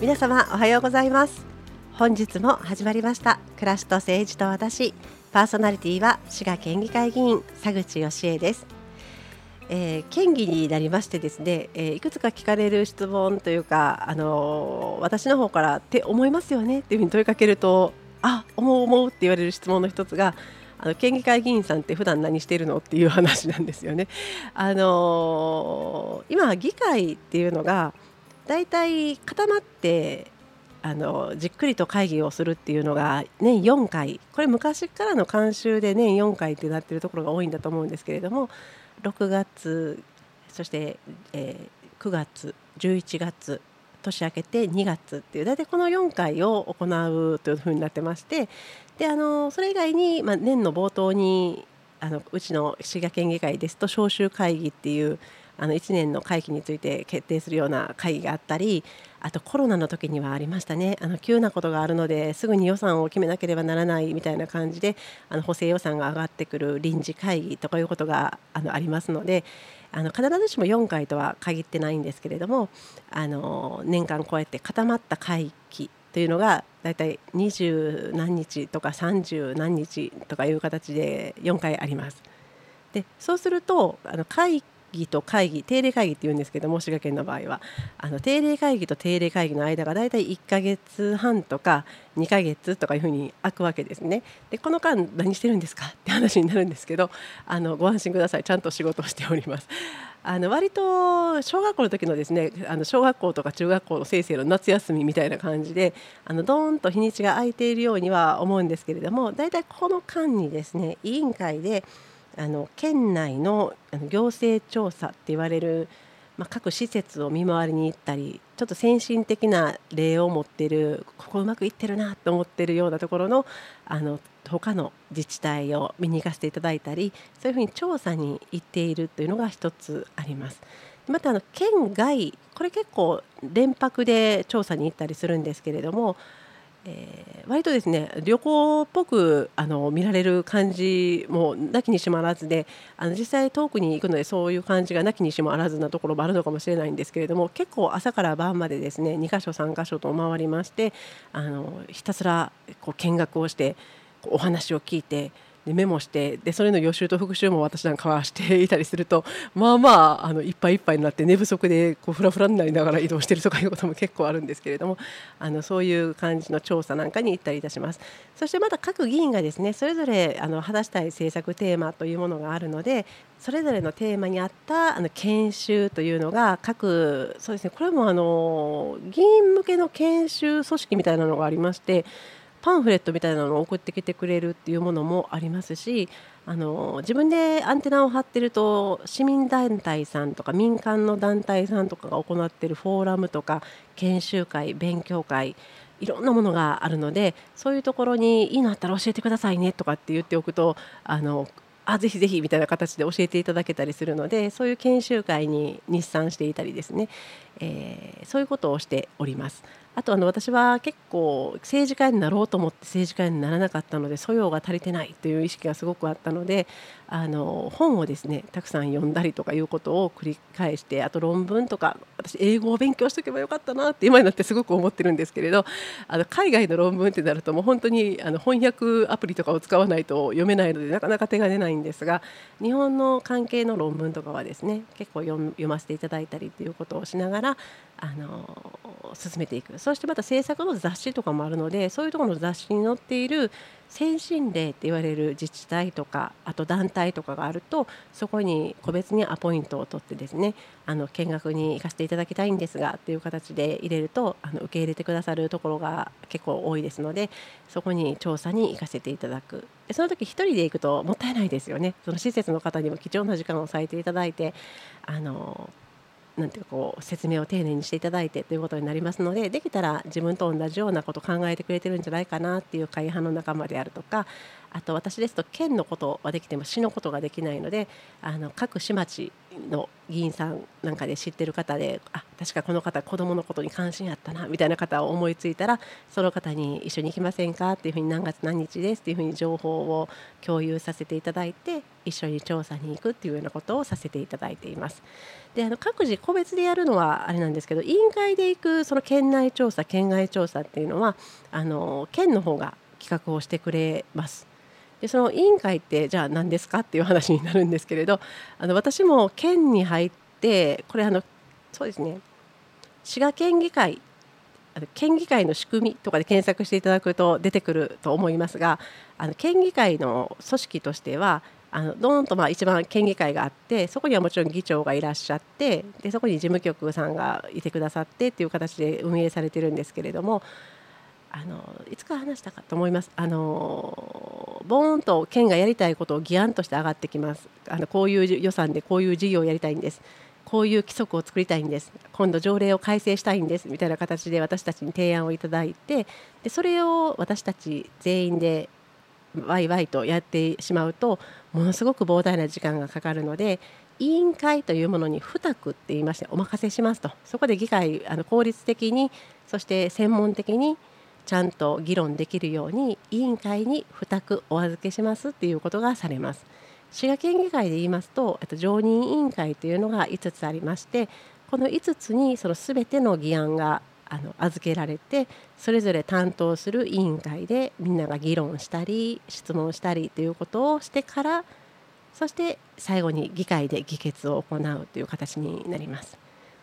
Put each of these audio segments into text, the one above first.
皆様おはようございます。本日も始まりました。暮らしと政治と私。パーソナリティは滋賀県議会議員佐口義恵です、えー、県議になりましてですね、えー、いくつか聞かれる質問というかあのー、私の方からって思いますよね？っていうふうに問いかけるとあ思う思うって言われる質問の一つがあの県議会議員さんって普段何してるの？っていう話なんですよね。あのー、今議会っていうのがだいたい固まってあのじっくりと会議をするっていうのが年4回。これ昔からの慣習で年4回ってなってるところが多いんだと思うんですけれども6月そして、えー、9月11月年明けて2月っていう大体この4回を行うというふうになってましてであのそれ以外に、まあ、年の冒頭にあのうちの滋賀県議会ですと召集会議っていうあの1年の会期について決定するような会議があったりあとコロナの時にはありましたねあの急なことがあるのですぐに予算を決めなければならないみたいな感じであの補正予算が上がってくる臨時会議とかいうことがあのありますのであの必ずしも4回とは限ってないんですけれどもあの年間こうやって固まった会期というのがだいたい20何日とか30何日とかいう形で4回あります。でそうするとあの会議と会議定例会議っていうんですけども滋賀県の場合はあの定例会議と定例会議の間がだいたい1ヶ月半とか2ヶ月とかいうふうに空くわけですね。でこの間何してるんですかって話になるんですけどあのご安心くださいちゃんと仕事をしております。あの割と小学校の時のですねあの小学校とか中学校の先生の夏休みみたいな感じであのドーンと日にちが空いているようには思うんですけれどもだいたいこの間にですね委員会であの県内の行政調査って言われる、まあ、各施設を見回りに行ったりちょっと先進的な例を持ってるここうまくいってるなと思ってるようなところのあの他の自治体を見に行かせていただいたりそういうふうに調査に行っているというのが一つあります。またあの県外これ結構連泊で調査に行ったりするんですけれどもえー、割とですね旅行っぽくあの見られる感じもなきにしもあらずであの実際遠くに行くのでそういう感じがなきにしもあらずなところもあるのかもしれないんですけれども結構朝から晩までですね2か所3か所と回りましてあのひたすらこう見学をしてお話を聞いてでメモしてでそれの予習と復習も私なんかはしていたりするとまあまああのいっぱいいっぱいになって寝不足でこうフラフラになりながら移動してるとかいうことも結構あるんですけれどもあのそういう感じの調査なんかに行ったりいたします。そしてまた各議員がですねそれぞれあの果たしたい政策テーマというものがあるのでそれぞれのテーマに合ったあの研修というのが各そうですねこれもあの議員向けの研修組織みたいなのがありましてパンフレットみたいなのを送ってきてくれるっていうものもありますしあの自分でアンテナを張ってると市民団体さんとか民間の団体さんとかが行っているフォーラムとか研修会勉強会いろんなものがあるのでそういうところにいいのあったら教えてくださいねとかって言っておくとあのあぜひぜひみたいな形で教えていただけたりするのでそういう研修会に日産していたりですね、えー、そういうことをしております。あとあの私は結構政治家になろうと思って政治家にならなかったので素養が足りてないという意識がすごくあったのであの本をですねたくさん読んだりとかいうことを繰り返してあと論文とか私英語を勉強しておけばよかったなって今になってすごく思ってるんですけれどあの海外の論文ってなるともう本当にあの翻訳アプリとかを使わないと読めないのでなかなか手が出ないんですが日本の関係の論文とかはですね結構読ませていただいたりということをしながらあの進めていく。そしてまた制作の雑誌とかもあるのでそういうところの雑誌に載っている先進例って言われる自治体とかあと団体とかがあるとそこに個別にアポイントを取ってですねあの見学に行かせていただきたいんですがっていう形で入れるとあの受け入れてくださるところが結構多いですのでそこに調査に行かせていただく。でその時1人で行くともったいないですよね。その施設の方にも貴重な時間を割いていただいてあのなんていうかこう説明を丁寧にしていただいてということになりますのでできたら自分と同じようなことを考えてくれてるんじゃないかなっていう会派の仲間であるとかあと私ですと県のことはできても市のことができないのであの各市町の議員さんなんかで知ってる方であ確かこの方子どものことに関心あったなみたいな方を思いついたらその方に一緒に行きませんかっていうふうに何月何日ですっていうふうに情報を共有させていただいて一緒に調査に行くっていうようなことをさせていただいています。であの各自個別でやるのはあれなんですけど委員会で行くその県内調査県外調査っていうのはあの県の方が企画をしてくれます。でその委員会ってじゃあ何ですかっていう話になるんですけれどあの私も県に入ってこれあのそうですね。滋賀県議会県議会の仕組みとかで検索していただくと出てくると思いますがあの県議会の組織としてはあのどーんとまあ一番県議会があってそこにはもちろん議長がいらっしゃってでそこに事務局さんがいてくださってっていう形で運営されてるんですけれどもあのいつか話したかと思います。あのボーンと県がやりたいことを議案として上がってきます。あのこういう予算でこういう事業をやりたいんです。こういう規則を作りたいんです今度条例を改正したいんですみたいな形で私たちに提案をいただいてでそれを私たち全員でワイワイとやってしまうとものすごく膨大な時間がかかるので委員会というものに付託って言いましてお任せしますとそこで議会あの効率的にそして専門的にちゃんと議論できるように委員会に付託お預けしますっていうことがされます。滋賀県議会で言いますとと常任委員会というのが5つありましてこの5つにその全ての議案があの預けられてそれぞれ担当する委員会でみんなが議論したり質問したりということをしてからそして最後に議会で議決を行うという形になります。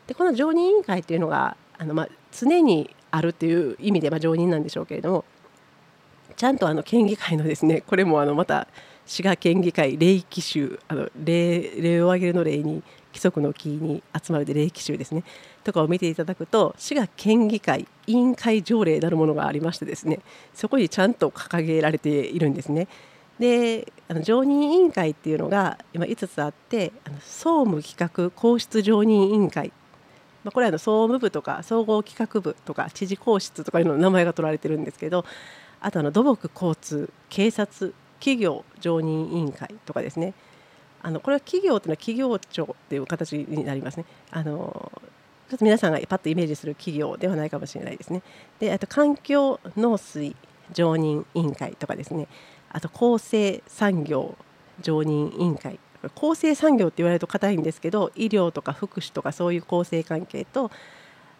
でこの常任委員会というのがあの、まあ、常にあるという意味で、まあ、常任なんでしょうけれどもちゃんとあの県議会のですねこれもあのまた滋賀県議会霊気集あの霊を挙げるの霊に規則の木に集まるで霊気集ですねとかを見ていただくと滋賀県議会委員会条例なるものがありましてですねそこにちゃんと掲げられているんですね。であの常任委員会っていうのが今5つあってあの総務企画皇室常任委員会、まあ、これはの総務部とか総合企画部とか知事皇室とかいうの名前が取られてるんですけどあとあの土木交通警察企業常任委員会とかですねあのこれは企業というのは企業庁っていう形になりますね。あのちょっと皆さんがパッとイメージする企業ではないかもしれないですね。であと環境農水常任委員会とかですねあと厚生産業常任委員会厚生産業って言われると硬いんですけど医療とか福祉とかそういう厚生関係と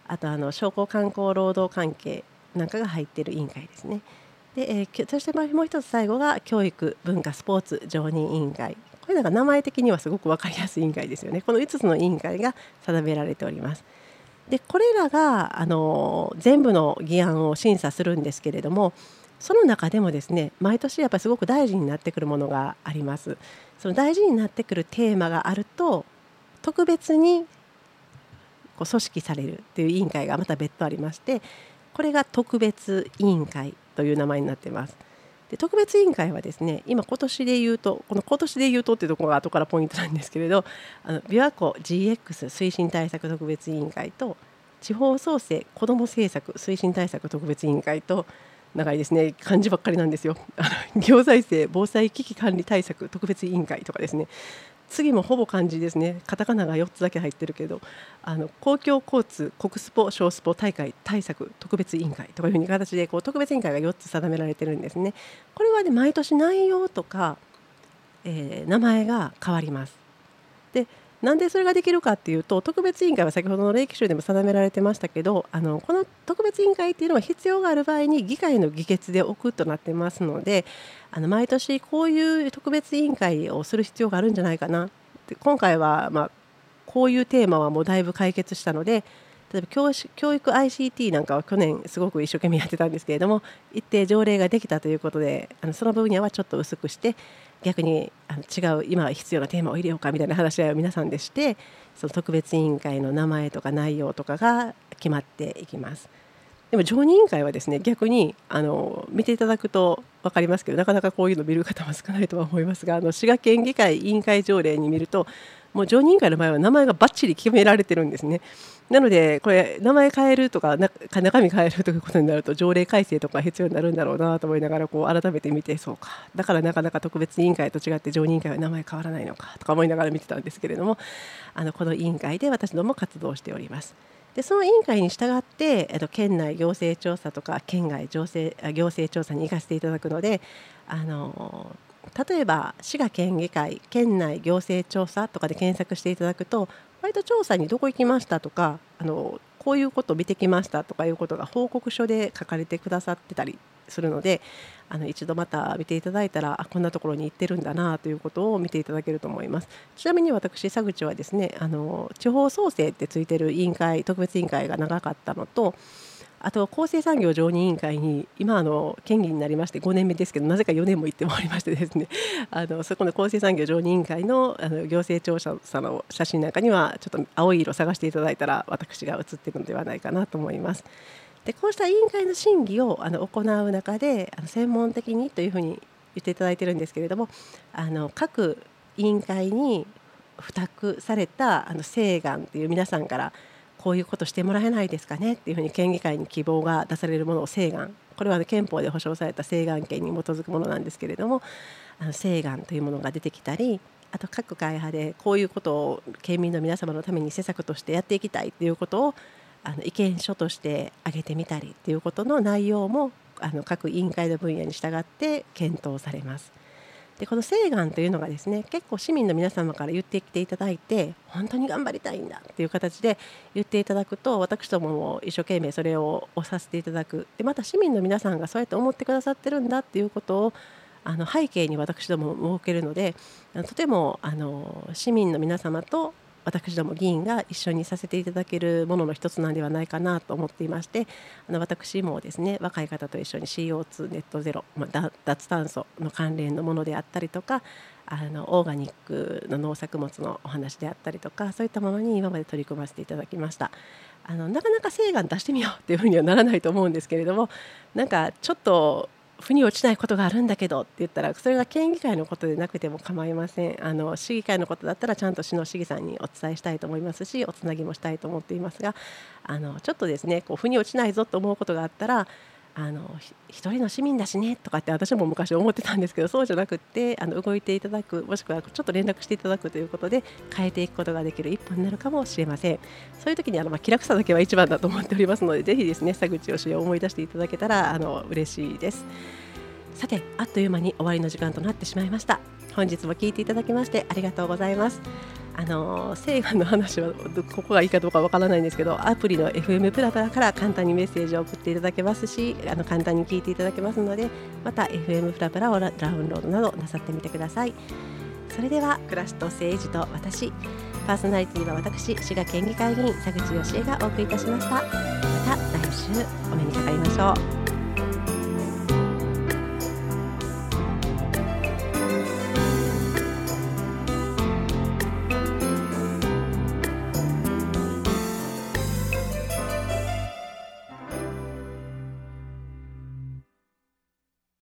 あとあの商工観光労働関係なんかが入っている委員会ですね。で、えー、そしてもう一つ最後が教育文化スポーツ常任委員会。これなんか名前的にはすごく分かりやすい委員会ですよね。この5つの委員会が定められております。でこれらがあの全部の議案を審査するんですけれどもその中でもですね毎年やっぱりすごく大事になってくるものがありますその大事になってくるテーマがあると特別にこう組織されるという委員会がまた別途ありましてこれが特別委員会という名前になっています。で特別委員会はですね今今年で言うとこの今年で言うとっていうところが後からポイントなんですけれどあの琵琶湖 GX 推進対策特別委員会と地方創生子ども政策推進対策特別委員会と長いですね。漢字ばっかりなんですよ。行財政防災危機管理対策特別委員会とかですね。次もほぼ漢字ですね。カタカナが4つだけ入ってるけどあの公共交通国スポ小スポ大会対策特別委員会とかいうふうに形でこう特別委員会が4つ定められてるんですね。これはね毎年内容とか、えー、名前が変わります。でなんでそれができるかっていうと特別委員会は先ほどの霊気集でも定められてましたけどあのこの特別委員会っていうのは必要がある場合に議会の議決で置くとなってますのであの毎年こういう特別委員会をする必要があるんじゃないかなって今回は、まあ、こういうテーマはもうだいぶ解決したので例えば教教育 ICT なんかは去年すごく一生懸命やってたんですけれども一定条例ができたということであのその分野はちょっと薄くして逆にあの違う今必要なテーマを入れようかみたいな話し合いを皆さんでしてその特別委員会の名前とか内容とかが決まっていきます。でも常任委員会はですね逆にあの見ていただくと分かりますけどなかなかこういうの見る方も少ないとは思いますがあの滋賀県議会委員会条例に見るともう常任委員会の場合は名前がばっちり決められてるんですね。なのでこれ名前変えるとか中身変えるということになると条例改正とか必要になるんだろうなと思いながらこう改めて見てそうかだからなかなか特別委員会と違って常任委員会は名前変わらないのかとか思いながら見てたんですけれどもあのこの委員会で私ども活動しております。でその委員会に従って、えっと、県内行政調査とか県外行政行政調査に行かせていただくのであの例えば滋賀県議会県内行政調査とかで検索していただくと割と調査にどこ行きましたとかあのこういうことを見てきましたとかいうことが報告書で書かれてくださってたりするのであの一度また見ていただいたらあこんなところに行ってるんだなということを見ていただけると思います。ちなみに私佐口はですねあの地方創生ってついてる委員会特別委員会が長かったのとあと厚生産業常任委員会に今あの県議になりまして5年目ですけどなぜか4年も行ってもおりましてですね あのそこの厚生産業常任委員会のあの行政調査の写真なんかにはちょっと青い色を探していただいたら私が写っているのではないかなと思います。でこうした委員会の審議をあの行う中であの専門的にというふうに言っていただいてるんですけれどもあの各委員会に付託されたあの請願という皆さんからこういうことしてもらえないですかねっていうふうに県議会に希望が出されるものを請願これは、憲法で保障された請願権に基づくものなんですけれども請願というものが出てきたりあと各会派でこういうことを県民の皆様のために施策としてやっていきたいということをあの意見書として挙げてみたりということの内容もあの各委員会の分野に従って検討されます。でこの請願というのがですね結構市民の皆様から言ってきていただいて本当に頑張りたいんだっていう形で言っていただくと私どもも一生懸命それを推させていただく。でまた市民の皆さんがそうやって思ってくださってるんだっていうことをあの背景に私ども設けるのでとてもあの市民の皆様と私ども議員が一緒にさせていただけるものの一つなんではないかなと思っていましてあの私もですね若い方と一緒に CO2 ネットゼロ、まあ、脱炭素の関連のものであったりとかあのオーガニックの農作物のお話であったりとかそういったものに今まで取り組ませていただきました。あのなかなか請願出してみようっていうふうにはならないと思うんですけれどもなんかちょっと腑に落ちないことがあるんだけどって言ったらそれが県議会のことでなくても構いません。あの市議会のことだったらちゃんと市の市議さんにお伝えしたいと思いますしおつなぎもしたいと思っていますがあのちょっとですねこう腑に落ちないぞと思うことがあったらあの一人の市民だしねとかって私も昔思ってたんですけどそうじゃなくってあの動いていただくもしくはちょっと連絡していただくということで変えていくことができる一歩になるかもしれません。そういう時にあの、まあ、気楽さだけは一番だと思っておりますのでぜひですね佐口義を思い出していただけたらあの嬉しいです。さてあっという間に終わりの時間となってしまいました。本日も聞いていただきましてありがとうございます。あの請願の話はここがいいかどうかわからないんですけどアプリの FM プラプラから簡単にメッセージを送っていただけますしあの簡単に聞いていただけますのでまた FM プラプラをダウンロードなどなさってみてください。それでは暮らしと政治と私パーソナリティは私滋賀県議会議員佐口義恵がお送りいたしました。また来週お目にかかりましょう。